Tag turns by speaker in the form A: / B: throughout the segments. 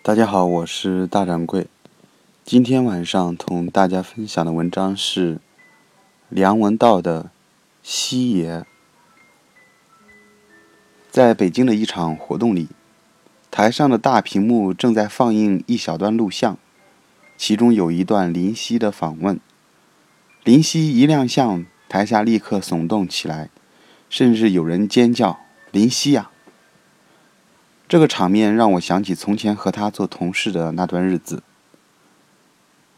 A: 大家好，我是大掌柜。今天晚上同大家分享的文章是梁文道的《西爷》。在北京的一场活动里，台上的大屏幕正在放映一小段录像，其中有一段林夕的访问。林夕一亮相，台下立刻耸动起来，甚至有人尖叫：“林夕呀！”这个场面让我想起从前和他做同事的那段日子。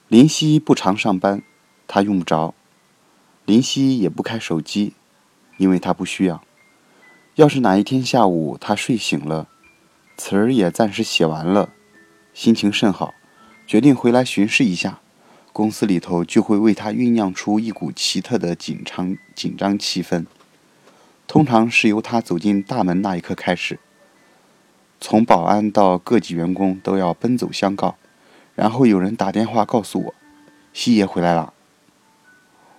A: 林夕不常上班，他用不着；林夕也不开手机，因为他不需要。要是哪一天下午他睡醒了，词儿也暂时写完了，心情甚好，决定回来巡视一下，公司里头就会为他酝酿出一股奇特的紧张紧张气氛。通常是由他走进大门那一刻开始。从保安到各级员工都要奔走相告，然后有人打电话告诉我，西爷回来了。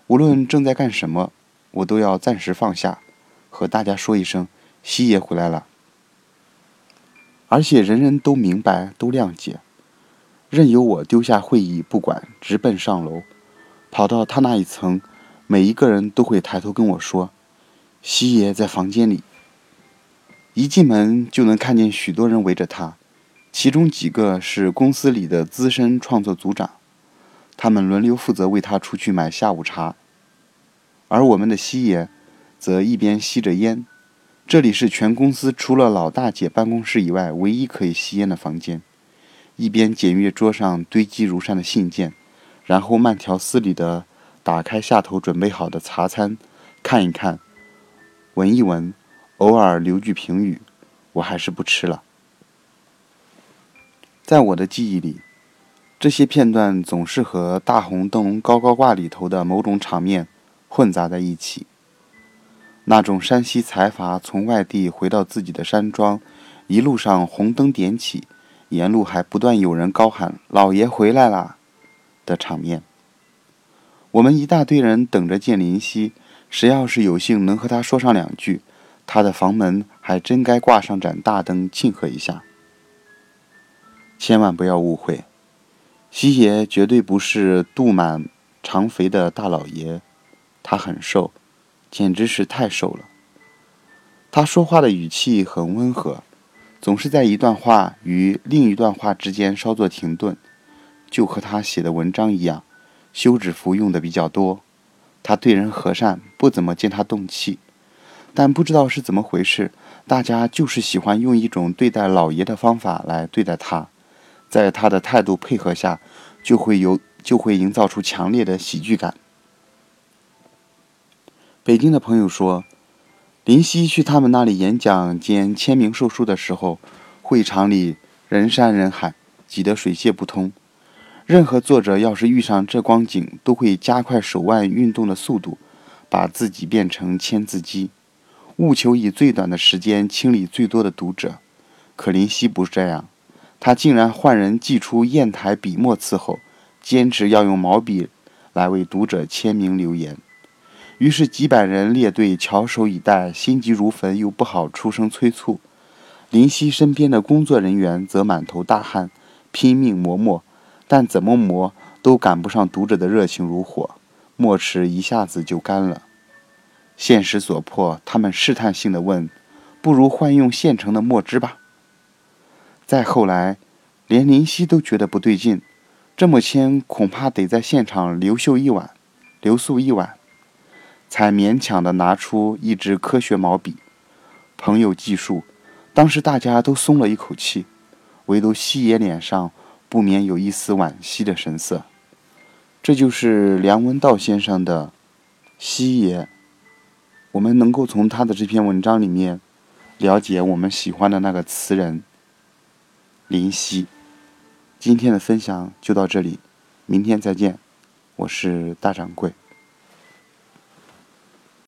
A: 无论正在干什么，我都要暂时放下，和大家说一声西爷回来了。而且人人都明白，都谅解，任由我丢下会议不管，直奔上楼，跑到他那一层，每一个人都会抬头跟我说，西爷在房间里。一进门就能看见许多人围着他，其中几个是公司里的资深创作组长，他们轮流负责为他出去买下午茶。而我们的西爷，则一边吸着烟，这里是全公司除了老大姐办公室以外唯一可以吸烟的房间，一边检阅桌上堆积如山的信件，然后慢条斯理地打开下头准备好的茶餐，看一看，闻一闻。偶尔留句评语，我还是不吃了。在我的记忆里，这些片段总是和《大红灯笼高高挂》里头的某种场面混杂在一起。那种山西财阀从外地回到自己的山庄，一路上红灯点起，沿路还不断有人高喊“老爷回来啦”的场面。我们一大堆人等着见林夕，谁要是有幸能和他说上两句。他的房门还真该挂上盏大灯庆贺一下。千万不要误会，西爷绝对不是肚满肠肥的大老爷，他很瘦，简直是太瘦了。他说话的语气很温和，总是在一段话与另一段话之间稍作停顿，就和他写的文章一样，休止符用的比较多。他对人和善，不怎么见他动气。但不知道是怎么回事，大家就是喜欢用一种对待老爷的方法来对待他，在他的态度配合下，就会有就会营造出强烈的喜剧感。北京的朋友说，林夕去他们那里演讲兼签名售书的时候，会场里人山人海，挤得水泄不通。任何作者要是遇上这光景，都会加快手腕运动的速度，把自己变成签字机。务求以最短的时间清理最多的读者，可林夕不是这样，他竟然换人寄出砚台笔墨伺候，坚持要用毛笔来为读者签名留言。于是几百人列队翘首以待，心急如焚又不好出声催促。林夕身边的工作人员则满头大汗，拼命磨墨，但怎么磨都赶不上读者的热情如火，墨池一下子就干了。现实所迫，他们试探性的问：“不如换用现成的墨汁吧。”再后来，连林夕都觉得不对劲，这么签恐怕得在现场留宿一晚，留宿一晚，才勉强的拿出一支科学毛笔。朋友记述，当时大家都松了一口气，唯独西爷脸上不免有一丝惋惜的神色。这就是梁文道先生的西爷。我们能够从他的这篇文章里面了解我们喜欢的那个词人林夕。今天的分享就到这里，明天再见，我是大掌柜。